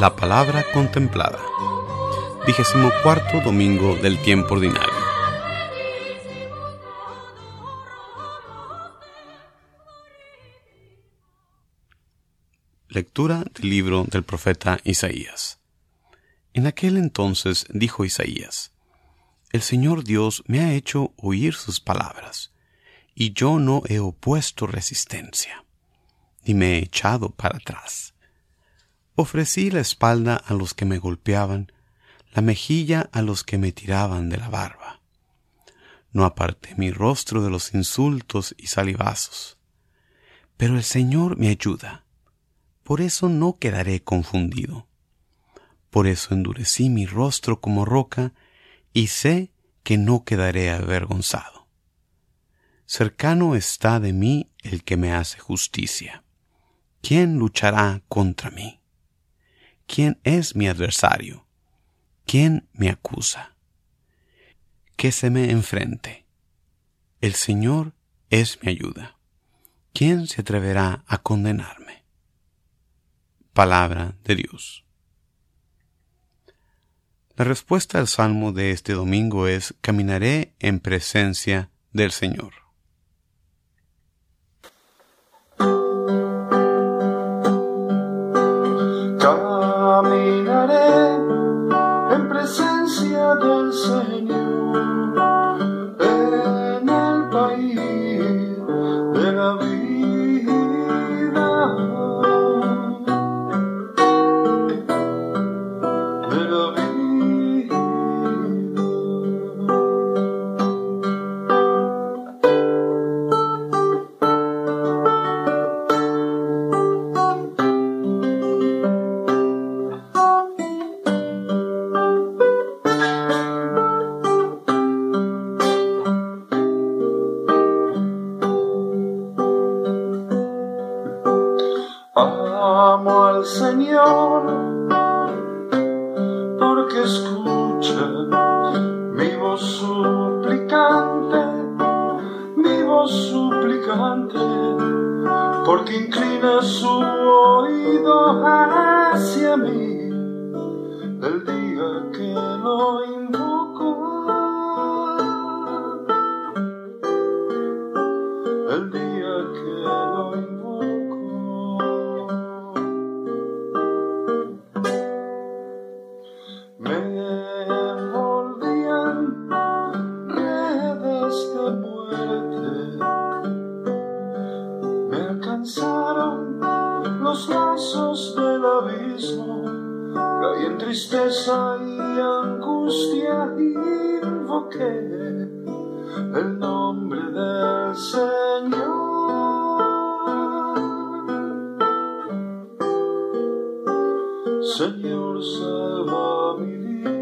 La palabra contemplada. Vigésimo cuarto domingo del tiempo ordinario. Lectura del libro del profeta Isaías. En aquel entonces dijo Isaías, El Señor Dios me ha hecho oír sus palabras, y yo no he opuesto resistencia, ni me he echado para atrás. Ofrecí la espalda a los que me golpeaban, la mejilla a los que me tiraban de la barba. No aparté mi rostro de los insultos y salivazos. Pero el Señor me ayuda por eso no quedaré confundido. Por eso endurecí mi rostro como roca y sé que no quedaré avergonzado. Cercano está de mí el que me hace justicia. ¿Quién luchará contra mí? ¿Quién es mi adversario? ¿Quién me acusa? Que se me enfrente. El Señor es mi ayuda. ¿Quién se atreverá a condenarme? palabra de Dios. La respuesta al salmo de este domingo es caminaré en presencia del Señor. Amo al Señor porque escucha mi voz suplicante, mi voz suplicante, porque inclina su oído hacia mí el día que lo invoco. El día que lo invoco. El nombre del Señor. Señor, salva mi vida.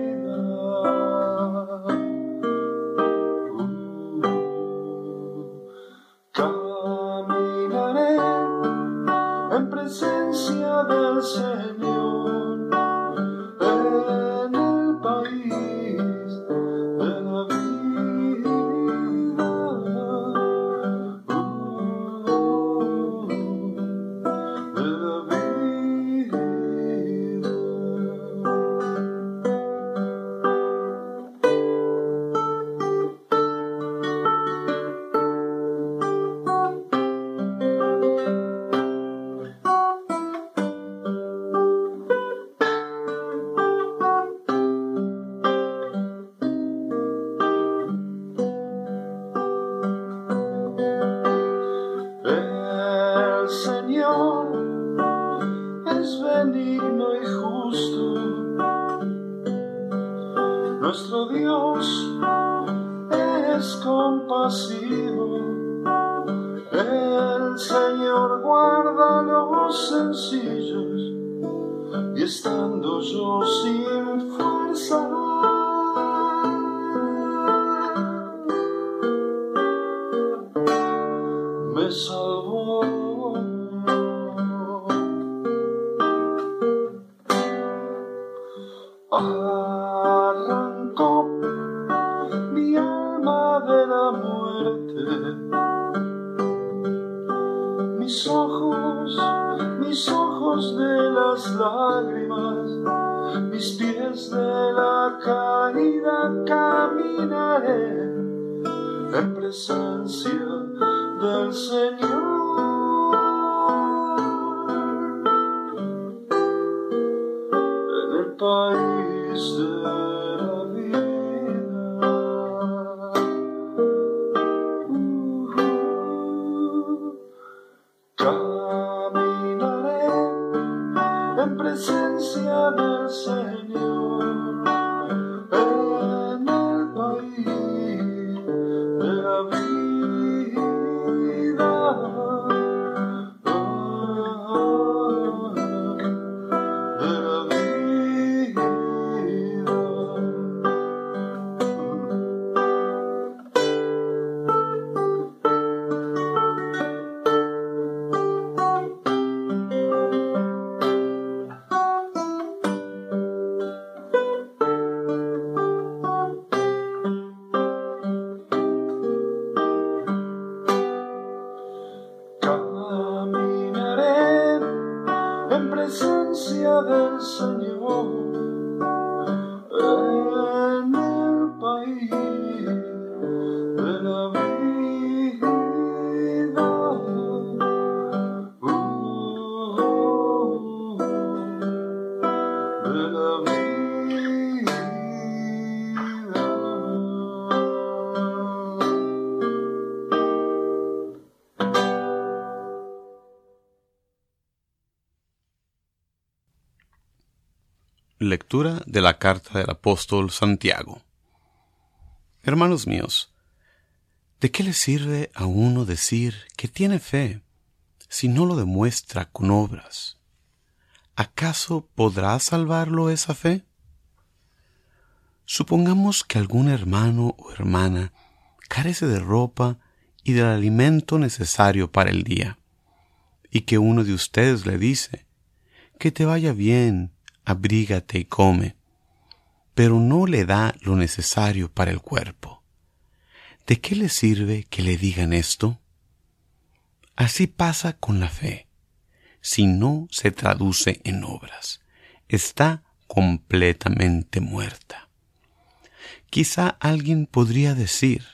Los sencillos y estando yo sin fuerza. Caída caminaré en presencia del Señor. Presencia del Señor Lectura de la carta del apóstol Santiago. Hermanos míos, ¿de qué le sirve a uno decir que tiene fe si no lo demuestra con obras? ¿Acaso podrá salvarlo esa fe? Supongamos que algún hermano o hermana carece de ropa y del alimento necesario para el día, y que uno de ustedes le dice, que te vaya bien, abrígate y come, pero no le da lo necesario para el cuerpo. ¿De qué le sirve que le digan esto? Así pasa con la fe. Si no se traduce en obras, está completamente muerta. Quizá alguien podría decir,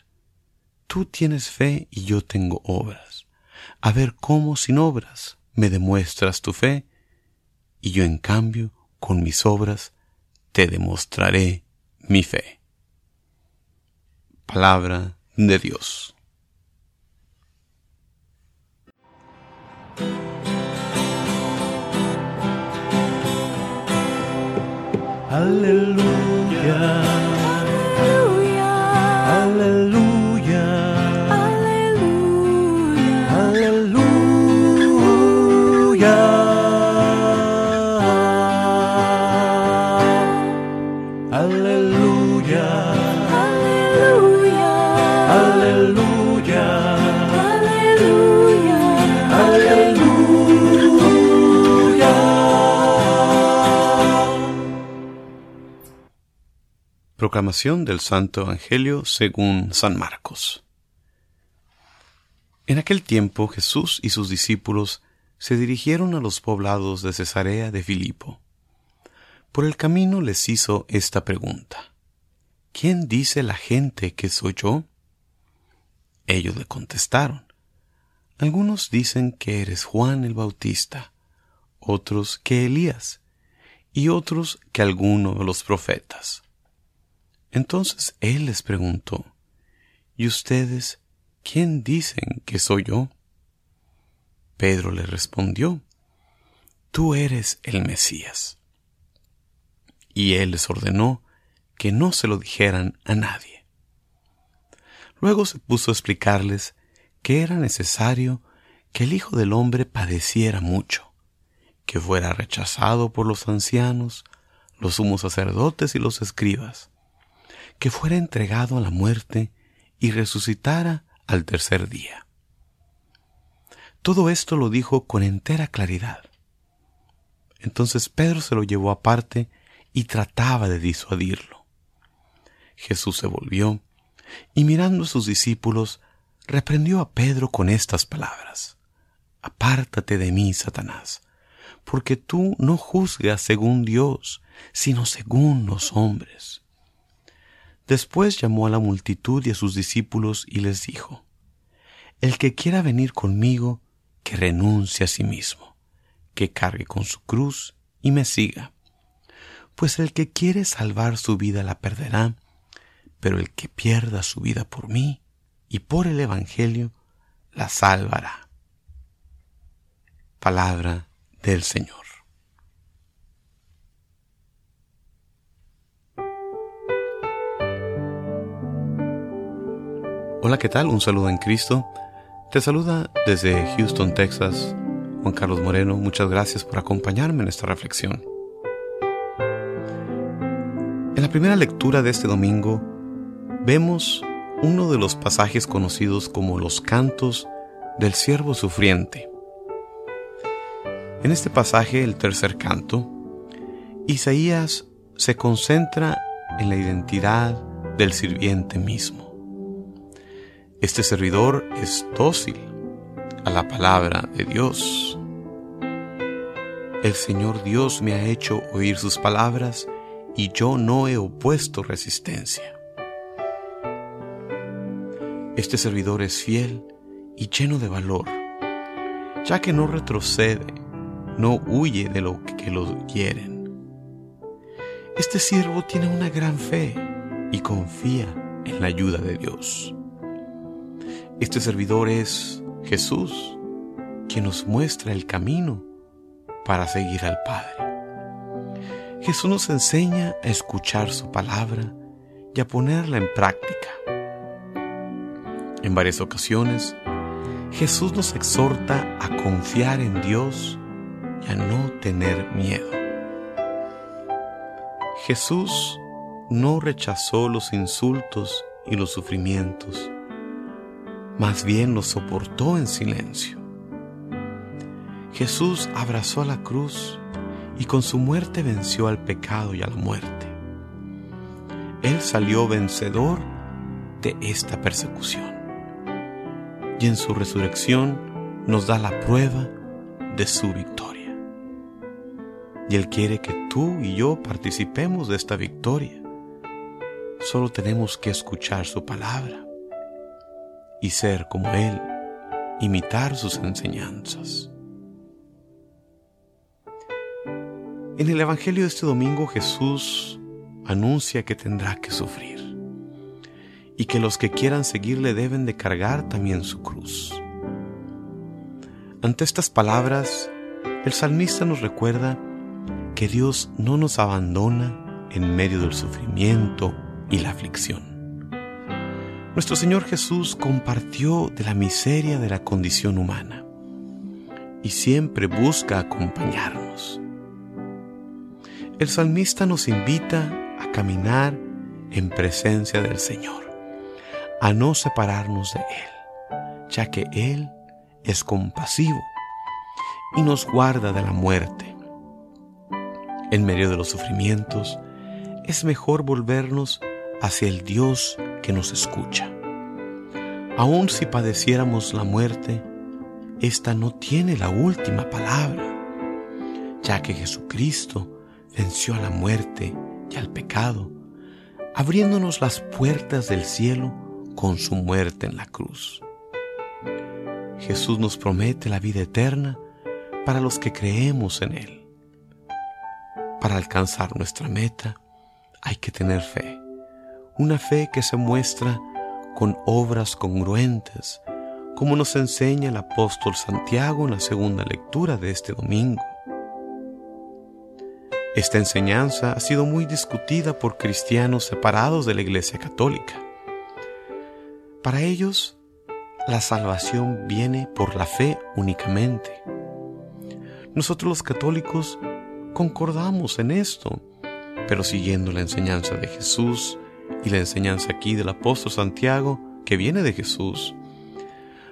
tú tienes fe y yo tengo obras. A ver cómo sin obras me demuestras tu fe y yo en cambio con mis obras te demostraré mi fe. Palabra de Dios. Aleluya, Proclamación del Santo Evangelio según San Marcos. En aquel tiempo Jesús y sus discípulos se dirigieron a los poblados de Cesarea de Filipo. Por el camino les hizo esta pregunta. ¿Quién dice la gente que soy yo? Ellos le contestaron. Algunos dicen que eres Juan el Bautista, otros que Elías, y otros que alguno de los profetas. Entonces él les preguntó, ¿Y ustedes quién dicen que soy yo? Pedro le respondió, Tú eres el Mesías. Y él les ordenó que no se lo dijeran a nadie. Luego se puso a explicarles que era necesario que el Hijo del Hombre padeciera mucho, que fuera rechazado por los ancianos, los sumos sacerdotes y los escribas, que fuera entregado a la muerte y resucitara al tercer día. Todo esto lo dijo con entera claridad. Entonces Pedro se lo llevó aparte y trataba de disuadirlo. Jesús se volvió y mirando a sus discípulos, reprendió a Pedro con estas palabras. Apártate de mí, Satanás, porque tú no juzgas según Dios, sino según los hombres. Después llamó a la multitud y a sus discípulos y les dijo, El que quiera venir conmigo, que renuncie a sí mismo, que cargue con su cruz y me siga. Pues el que quiere salvar su vida la perderá, pero el que pierda su vida por mí y por el Evangelio, la salvará. Palabra del Señor. Hola, ¿qué tal? Un saludo en Cristo. Te saluda desde Houston, Texas, Juan Carlos Moreno. Muchas gracias por acompañarme en esta reflexión. En la primera lectura de este domingo vemos uno de los pasajes conocidos como los cantos del siervo sufriente. En este pasaje, el tercer canto, Isaías se concentra en la identidad del sirviente mismo. Este servidor es dócil a la palabra de Dios. El Señor Dios me ha hecho oír sus palabras y yo no he opuesto resistencia. Este servidor es fiel y lleno de valor, ya que no retrocede, no huye de lo que lo quieren. Este siervo tiene una gran fe y confía en la ayuda de Dios. Este servidor es Jesús, quien nos muestra el camino para seguir al Padre. Jesús nos enseña a escuchar su palabra y a ponerla en práctica. En varias ocasiones, Jesús nos exhorta a confiar en Dios y a no tener miedo. Jesús no rechazó los insultos y los sufrimientos más bien lo soportó en silencio. Jesús abrazó la cruz y con su muerte venció al pecado y a la muerte. Él salió vencedor de esta persecución. Y en su resurrección nos da la prueba de su victoria. Y Él quiere que tú y yo participemos de esta victoria. Solo tenemos que escuchar su palabra y ser como Él, imitar sus enseñanzas. En el Evangelio de este domingo Jesús anuncia que tendrá que sufrir y que los que quieran seguirle deben de cargar también su cruz. Ante estas palabras, el salmista nos recuerda que Dios no nos abandona en medio del sufrimiento y la aflicción. Nuestro Señor Jesús compartió de la miseria de la condición humana y siempre busca acompañarnos. El salmista nos invita a caminar en presencia del Señor, a no separarnos de Él, ya que Él es compasivo y nos guarda de la muerte. En medio de los sufrimientos, es mejor volvernos hacia el Dios que nos escucha. Aun si padeciéramos la muerte, esta no tiene la última palabra, ya que Jesucristo venció a la muerte y al pecado, abriéndonos las puertas del cielo con su muerte en la cruz. Jesús nos promete la vida eterna para los que creemos en Él. Para alcanzar nuestra meta hay que tener fe una fe que se muestra con obras congruentes, como nos enseña el apóstol Santiago en la segunda lectura de este domingo. Esta enseñanza ha sido muy discutida por cristianos separados de la Iglesia Católica. Para ellos, la salvación viene por la fe únicamente. Nosotros los católicos concordamos en esto, pero siguiendo la enseñanza de Jesús, y la enseñanza aquí del apóstol Santiago, que viene de Jesús,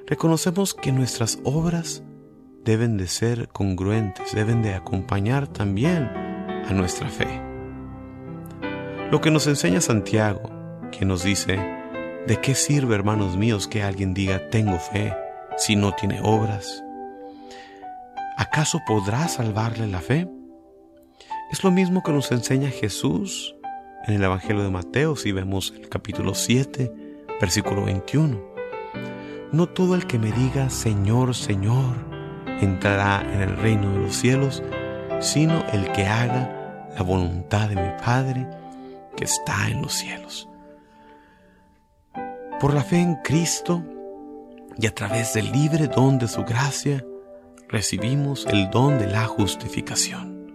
reconocemos que nuestras obras deben de ser congruentes, deben de acompañar también a nuestra fe. Lo que nos enseña Santiago, que nos dice, ¿de qué sirve, hermanos míos, que alguien diga tengo fe si no tiene obras? ¿A ¿acaso podrá salvarle la fe? Es lo mismo que nos enseña Jesús en el Evangelio de Mateo, si vemos el capítulo 7, versículo 21. No todo el que me diga Señor, Señor, entrará en el reino de los cielos, sino el que haga la voluntad de mi Padre que está en los cielos. Por la fe en Cristo y a través del libre don de su gracia, recibimos el don de la justificación.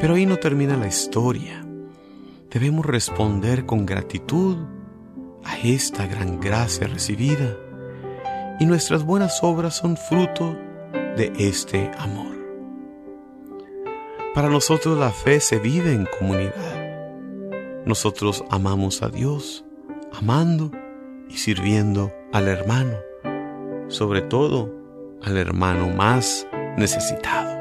Pero ahí no termina la historia. Debemos responder con gratitud a esta gran gracia recibida y nuestras buenas obras son fruto de este amor. Para nosotros la fe se vive en comunidad. Nosotros amamos a Dios, amando y sirviendo al hermano, sobre todo al hermano más necesitado.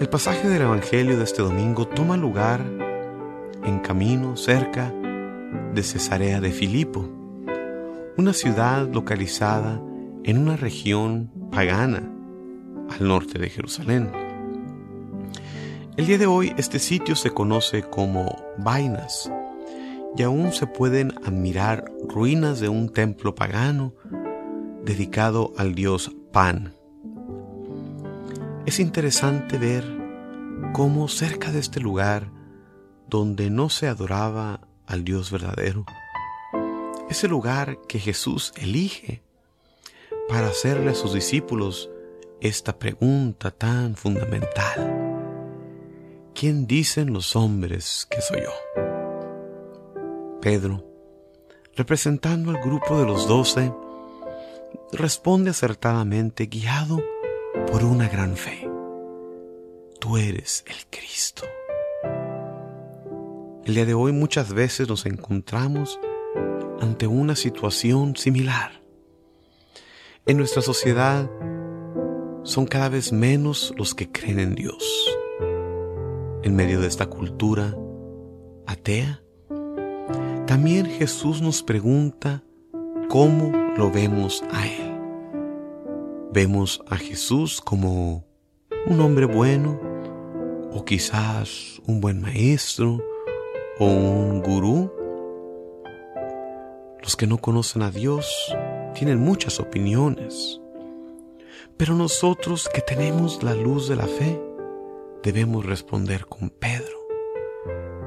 El pasaje del Evangelio de este domingo toma lugar en camino cerca de Cesarea de Filipo, una ciudad localizada en una región pagana al norte de Jerusalén. El día de hoy este sitio se conoce como Vainas y aún se pueden admirar ruinas de un templo pagano dedicado al dios Pan. Es interesante ver cómo cerca de este lugar donde no se adoraba al Dios verdadero, ese lugar que Jesús elige para hacerle a sus discípulos esta pregunta tan fundamental. ¿Quién dicen los hombres que soy yo? Pedro, representando al grupo de los doce, responde acertadamente guiado por una gran fe. Tú eres el Cristo. El día de hoy muchas veces nos encontramos ante una situación similar. En nuestra sociedad son cada vez menos los que creen en Dios. En medio de esta cultura atea, también Jesús nos pregunta cómo lo vemos a Él. ¿Vemos a Jesús como un hombre bueno o quizás un buen maestro o un gurú? Los que no conocen a Dios tienen muchas opiniones, pero nosotros que tenemos la luz de la fe debemos responder con Pedro,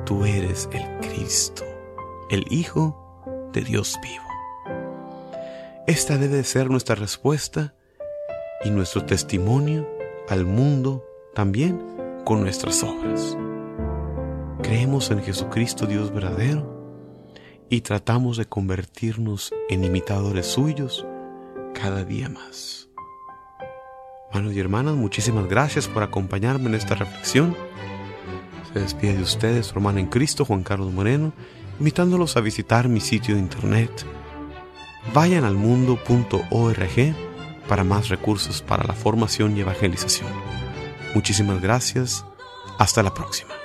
tú eres el Cristo el Hijo de Dios vivo. Esta debe ser nuestra respuesta y nuestro testimonio al mundo también con nuestras obras. Creemos en Jesucristo Dios verdadero y tratamos de convertirnos en imitadores suyos cada día más. Hermanos y hermanas, muchísimas gracias por acompañarme en esta reflexión. Se despide de ustedes su hermano en Cristo, Juan Carlos Moreno, invitándolos a visitar mi sitio de internet. Vayan al mundo.org para más recursos para la formación y evangelización. Muchísimas gracias. Hasta la próxima.